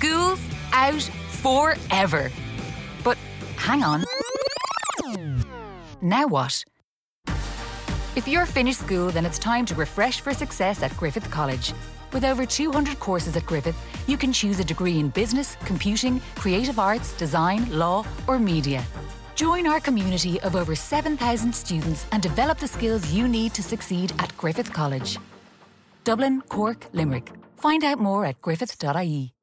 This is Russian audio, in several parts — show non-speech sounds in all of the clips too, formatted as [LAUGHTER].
School's out forever. But hang on. Now what? If you're finished school, then it's time to refresh for success at Griffith College. With over 200 courses at Griffith, you can choose a degree in business, computing, creative arts, design, law, or media. Join our community of over 7,000 students and develop the skills you need to succeed at Griffith College. Dublin, Cork, Limerick. Find out more at griffith.ie.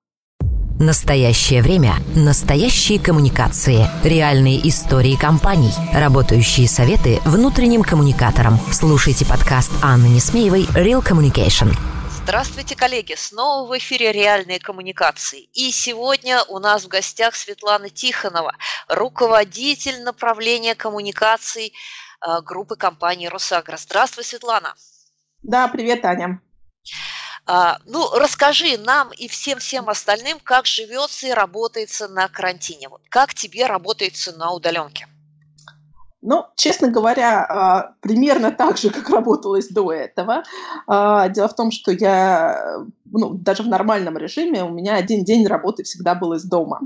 Настоящее время. Настоящие коммуникации. Реальные истории компаний. Работающие советы внутренним коммуникаторам. Слушайте подкаст Анны Несмеевой «Real Communication». Здравствуйте, коллеги! Снова в эфире «Реальные коммуникации». И сегодня у нас в гостях Светлана Тихонова, руководитель направления коммуникаций э, группы компании «Росагро». Здравствуй, Светлана! Да, привет, Аня. А, ну, расскажи нам и всем-всем остальным, как живется и работается на карантине. Как тебе работается на удаленке? Ну, честно говоря, а, примерно так же, как работалось до этого. А, дело в том, что я, ну, даже в нормальном режиме у меня один день работы всегда был из дома.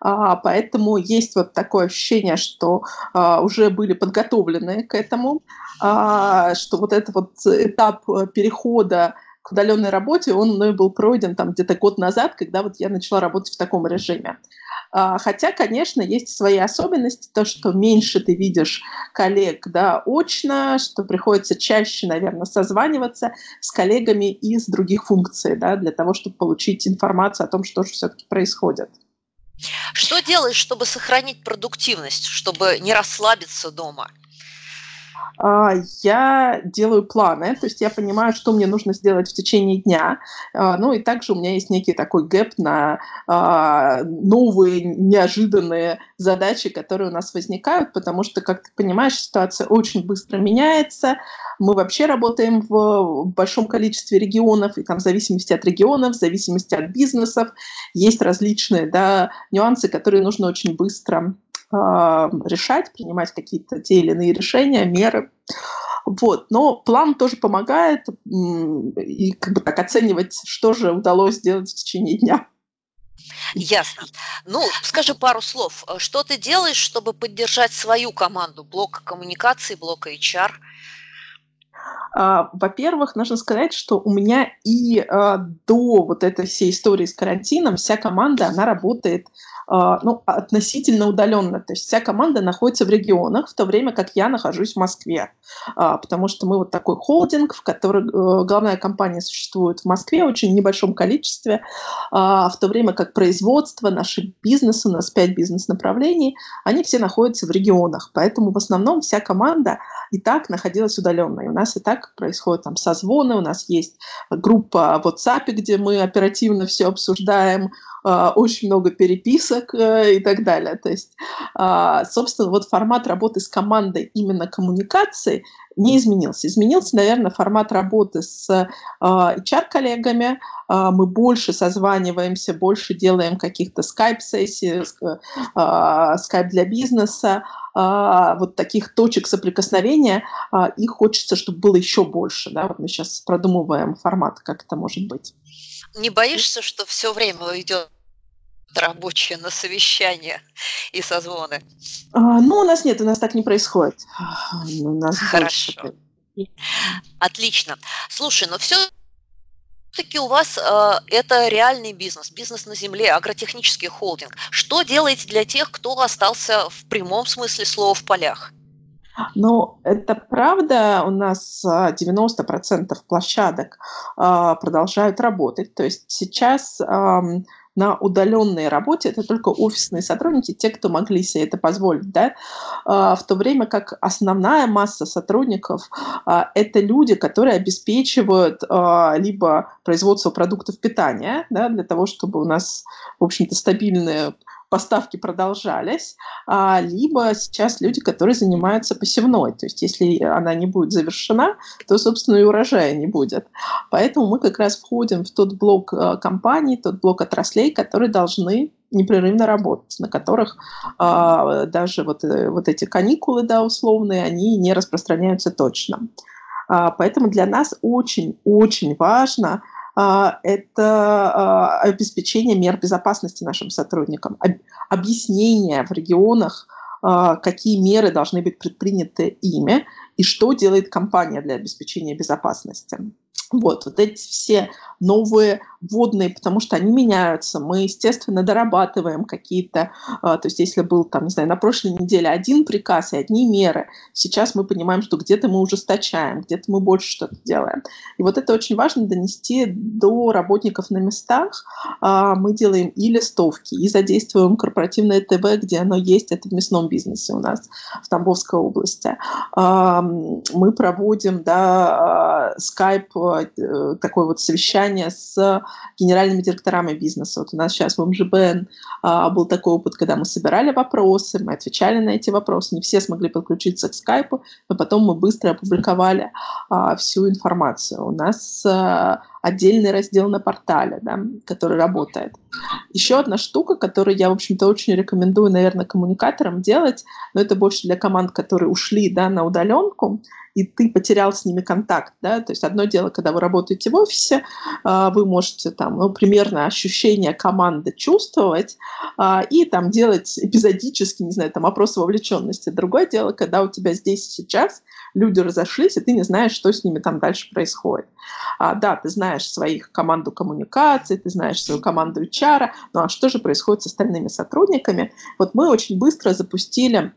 Поэтому есть вот такое ощущение, что уже были подготовлены к этому, что вот этот вот этап перехода к удаленной работе, он мной был пройден там где-то год назад, когда вот я начала работать в таком режиме. А, хотя, конечно, есть свои особенности, то, что меньше ты видишь коллег да, очно, что приходится чаще, наверное, созваниваться с коллегами из других функций, да, для того, чтобы получить информацию о том, что же все-таки происходит. Что делаешь, чтобы сохранить продуктивность, чтобы не расслабиться дома? А, я делаю планы, то есть я понимаю, что мне нужно сделать в течение дня. А, ну и также у меня есть некий такой гэп на а, новые неожиданные задачи, которые у нас возникают, потому что, как ты понимаешь, ситуация очень быстро меняется. Мы вообще работаем в большом количестве регионов, и там в зависимости от регионов, в зависимости от бизнесов, есть различные да, нюансы, которые нужно очень быстро решать, принимать какие-то те или иные решения, меры. Вот. Но план тоже помогает и как бы так оценивать, что же удалось сделать в течение дня. Ясно. Ну, скажи пару слов. Что ты делаешь, чтобы поддержать свою команду блока коммуникации, блока HR? А, во-первых, нужно сказать, что у меня и а, до вот этой всей истории с карантином вся команда, она работает а, ну, относительно удаленно. То есть вся команда находится в регионах, в то время как я нахожусь в Москве. А, потому что мы вот такой холдинг, в котором э, главная компания существует в Москве в очень небольшом количестве, а, в то время как производство, наши бизнесы, у нас пять бизнес-направлений, они все находятся в регионах. Поэтому в основном вся команда и так находилась удаленно. И у нас и так происходят там созвоны, у нас есть группа в WhatsApp, где мы оперативно все обсуждаем, а, очень много переписок э, и так далее. То есть, а, собственно, вот формат работы с командой именно коммуникации не изменился. Изменился, наверное, формат работы с HR-коллегами. А, мы больше созваниваемся, больше делаем каких-то скайп-сессий, скайп для бизнеса, вот таких точек соприкосновения, их хочется, чтобы было еще больше. Да? Вот мы сейчас продумываем формат, как это может быть. Не боишься, что все время уйдет рабочие на совещания [LAUGHS] и созвоны? А, ну, у нас нет, у нас так не происходит. У нас Хорошо. Больше... Отлично. Слушай, но все все-таки у вас э, это реальный бизнес, бизнес на земле, агротехнический холдинг. Что делаете для тех, кто остался в прямом смысле слова в полях? Ну, это правда, у нас 90% площадок э, продолжают работать. То есть сейчас э, на удаленной работе это только офисные сотрудники, те, кто могли себе это позволить, да, а, в то время как основная масса сотрудников а, это люди, которые обеспечивают а, либо производство продуктов питания, да, для того, чтобы у нас, в общем-то, стабильные поставки продолжались, а, либо сейчас люди, которые занимаются посевной. То есть если она не будет завершена, то, собственно, и урожая не будет. Поэтому мы как раз входим в тот блок а, компаний, тот блок отраслей, которые должны непрерывно работать, на которых а, даже вот, э, вот эти каникулы, да, условные, они не распространяются точно. А, поэтому для нас очень-очень важно это а, обеспечение мер безопасности нашим сотрудникам, объяснение в регионах, какие меры должны быть предприняты ими и что делает компания для обеспечения безопасности. Вот, вот эти все новые вводные, потому что они меняются. Мы, естественно, дорабатываем какие-то, а, то есть если был там, не знаю, на прошлой неделе один приказ и одни меры, сейчас мы понимаем, что где-то мы ужесточаем, где-то мы больше что-то делаем. И вот это очень важно донести до работников на местах. А, мы делаем и листовки, и задействуем корпоративное ТВ, где оно есть, это в мясном бизнесе у нас в Тамбовской области. А, мы проводим, да, скайп, э, такое вот совещание с генеральными директорами бизнеса. Вот у нас сейчас в МЖБН а, был такой опыт, когда мы собирали вопросы, мы отвечали на эти вопросы. Не все смогли подключиться к скайпу, но потом мы быстро опубликовали а, всю информацию. У нас а, отдельный раздел на портале, да, который работает. Еще одна штука, которую я, в общем-то, очень рекомендую, наверное, коммуникаторам делать, но это больше для команд, которые ушли да, на удаленку, и ты потерял с ними контакт. Да? То есть одно дело, когда вы работаете в офисе, а, вы можете там, ну, примерно ощущение команды чувствовать а, и там делать эпизодически, не знаю, там опросы вовлеченности. Другое дело, когда у тебя здесь сейчас люди разошлись, и ты не знаешь, что с ними там дальше происходит. А, да, ты знаешь своих команду коммуникации, ты знаешь свою команду HR, ну а что же происходит с остальными сотрудниками? Вот мы очень быстро запустили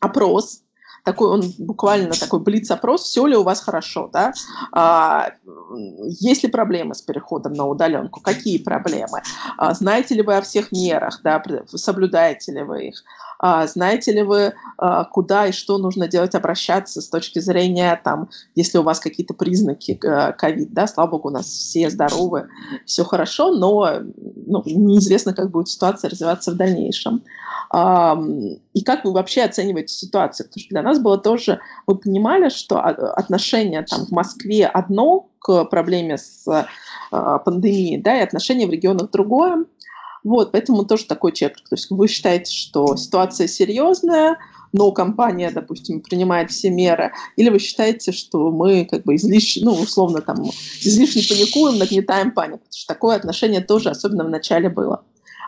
опрос, такой он буквально такой блиц-опрос, все ли у вас хорошо, да, а, есть ли проблемы с переходом на удаленку, какие проблемы, а, знаете ли вы о всех мерах, да, соблюдаете ли вы их, знаете ли вы, а, куда и что нужно делать, обращаться с точки зрения, там, если у вас какие-то признаки э, ковид, да, слава богу, у нас все здоровы, все хорошо, но ну, неизвестно, как будет ситуация развиваться в дальнейшем. И как вы вообще оцениваете ситуацию? Потому что для нас было тоже, мы понимали, что отношение там в Москве одно к проблеме с а, пандемией, да, и отношение в регионах другое. Вот, поэтому тоже такой чек. То есть вы считаете, что ситуация серьезная, но компания, допустим, принимает все меры, или вы считаете, что мы как бы излишне, ну, условно, там, излишне паникуем, нагнетаем панику, потому что такое отношение тоже, особенно в начале было.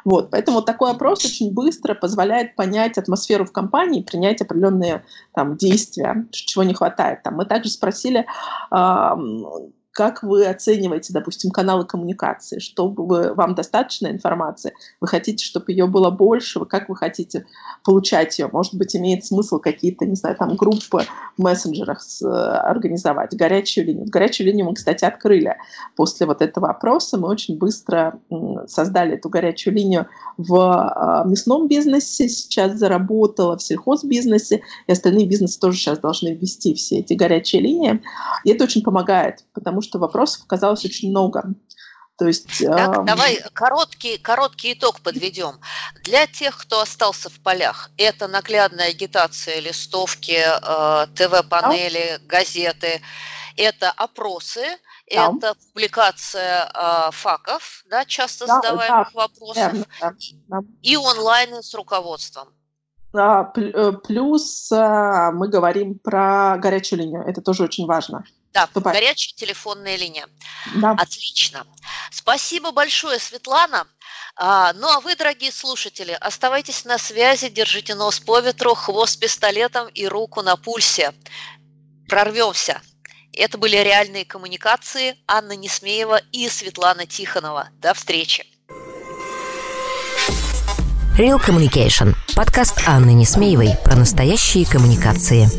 Вот, поэтому такой опрос очень быстро позволяет понять атмосферу в компании, принять определенные там, действия, чего не хватает. Там, мы также спросили, как вы оцениваете, допустим, каналы коммуникации? Чтобы вы, вам достаточно информации? Вы хотите, чтобы ее было больше? Как вы хотите получать ее? Может быть, имеет смысл какие-то, не знаю, там группы в мессенджерах с, организовать, горячую линию. Горячую линию мы, кстати, открыли после вот этого опроса. Мы очень быстро создали эту горячую линию в а, мясном бизнесе, сейчас заработала в сельхозбизнесе, и остальные бизнесы тоже сейчас должны ввести все эти горячие линии. И это очень помогает, потому потому что вопросов оказалось очень много. То есть, так, э... давай короткий, короткий итог подведем. Для тех, кто остался в полях, это наглядная агитация, листовки, э, ТВ-панели, да. газеты, это опросы, да. это публикация э, факов, да, часто да, задаваемых да, вопросов, да, да. и онлайн с руководством. Плюс э, мы говорим про горячую линию, это тоже очень важно. Да, Ступай. горячая телефонная линия. Да. Отлично. Спасибо большое, Светлана. А, ну а вы, дорогие слушатели, оставайтесь на связи, держите нос по ветру, хвост пистолетом и руку на пульсе. Прорвемся. Это были реальные коммуникации Анна Несмеева и Светлана Тихонова. До встречи. Real Communication. Подкаст Анны Несмеевой про настоящие коммуникации.